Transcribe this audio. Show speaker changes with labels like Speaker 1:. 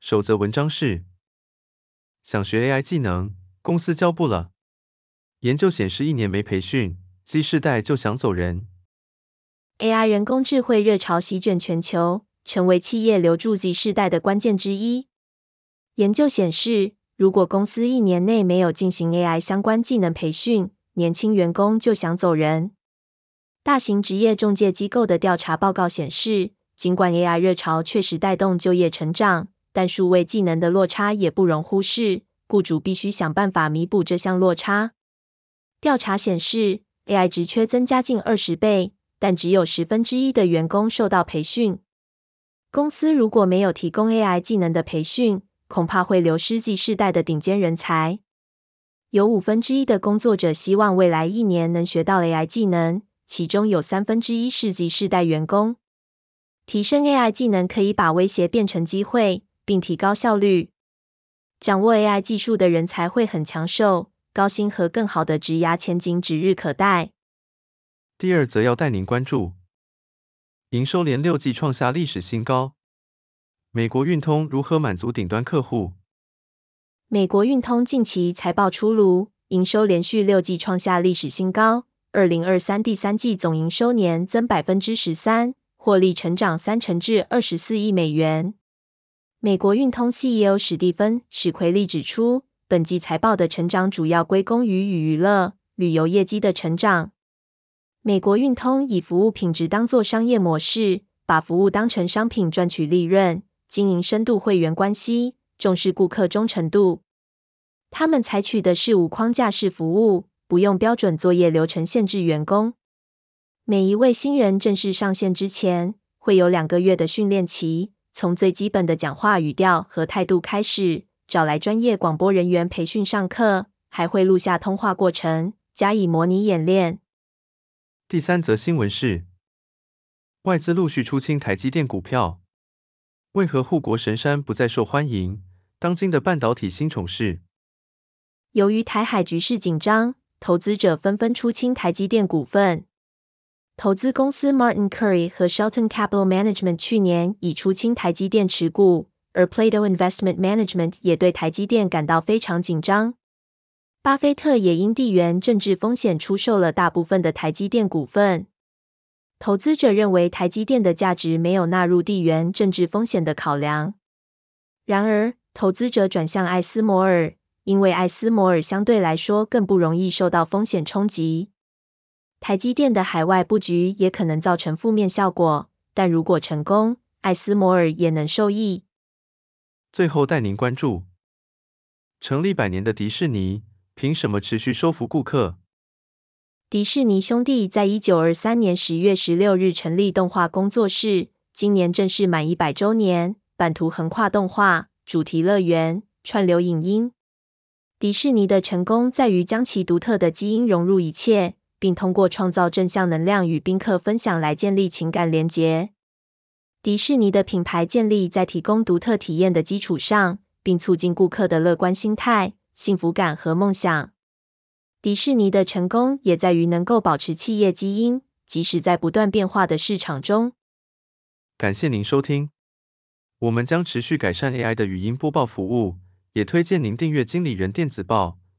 Speaker 1: 守则文章是：想学 AI 技能，公司教不了。研究显示，一年没培训，Z 世代就想走人。
Speaker 2: AI 人工智慧热潮席卷全球，成为企业留住 Z 世代的关键之一。研究显示，如果公司一年内没有进行 AI 相关技能培训，年轻员工就想走人。大型职业中介机构的调查报告显示，尽管 AI 热潮确实带动就业成长，但数位技能的落差也不容忽视，雇主必须想办法弥补这项落差。调查显示，AI 职缺增加近二十倍，但只有十分之一的员工受到培训。公司如果没有提供 AI 技能的培训，恐怕会流失 Z 世代的顶尖人才。有五分之一的工作者希望未来一年能学到 AI 技能，其中有三分之一是 Z 世代员工。提升 AI 技能可以把威胁变成机会，并提高效率。掌握 AI 技术的人才会很长寿，高薪和更好的职涯前景指日可待。
Speaker 1: 第二则要带您关注，营收连六季创下历史新高。美国运通如何满足顶端客户？
Speaker 2: 美国运通近期财报出炉，营收连续六季创下历史新高，二零二三第三季总营收年增百分之十三。获利成长三成至二十四亿美元。美国运通 CEO 史蒂芬·史奎利指出，本季财报的成长主要归功于与娱乐、旅游业绩的成长。美国运通以服务品质当作商业模式，把服务当成商品赚取利润，经营深度会员关系，重视顾客忠诚度。他们采取的是无框架式服务，不用标准作业流程限制员工。每一位新人正式上线之前，会有两个月的训练期，从最基本的讲话语调和态度开始，找来专业广播人员培训上课，还会录下通话过程，加以模拟演练。
Speaker 1: 第三则新闻是，外资陆续出清台积电股票，为何护国神山不再受欢迎？当今的半导体新宠事。
Speaker 2: 由于台海局势紧张，投资者纷纷出清台积电股份。投资公司 Martin Currie 和 Shelton Capital Management 去年已出清台积电持股，而 Plato Investment Management 也对台积电感到非常紧张。巴菲特也因地缘政治风险出售了大部分的台积电股份。投资者认为台积电的价值没有纳入地缘政治风险的考量。然而，投资者转向艾斯摩尔，因为艾斯摩尔相对来说更不容易受到风险冲击。台积电的海外布局也可能造成负面效果，但如果成功，艾斯摩尔也能受益。
Speaker 1: 最后带您关注，成立百年的迪士尼，凭什么持续收服顾客？
Speaker 2: 迪士尼兄弟在一九二三年十月十六日成立动画工作室，今年正式满一百周年，版图横跨动画、主题乐园、串流影音。迪士尼的成功在于将其独特的基因融入一切。并通过创造正向能量与宾客分享来建立情感连结。迪士尼的品牌建立在提供独特体验的基础上，并促进顾客的乐观心态、幸福感和梦想。迪士尼的成功也在于能够保持企业基因，即使在不断变化的市场中。
Speaker 1: 感谢您收听，我们将持续改善 AI 的语音播报服务，也推荐您订阅经理人电子报。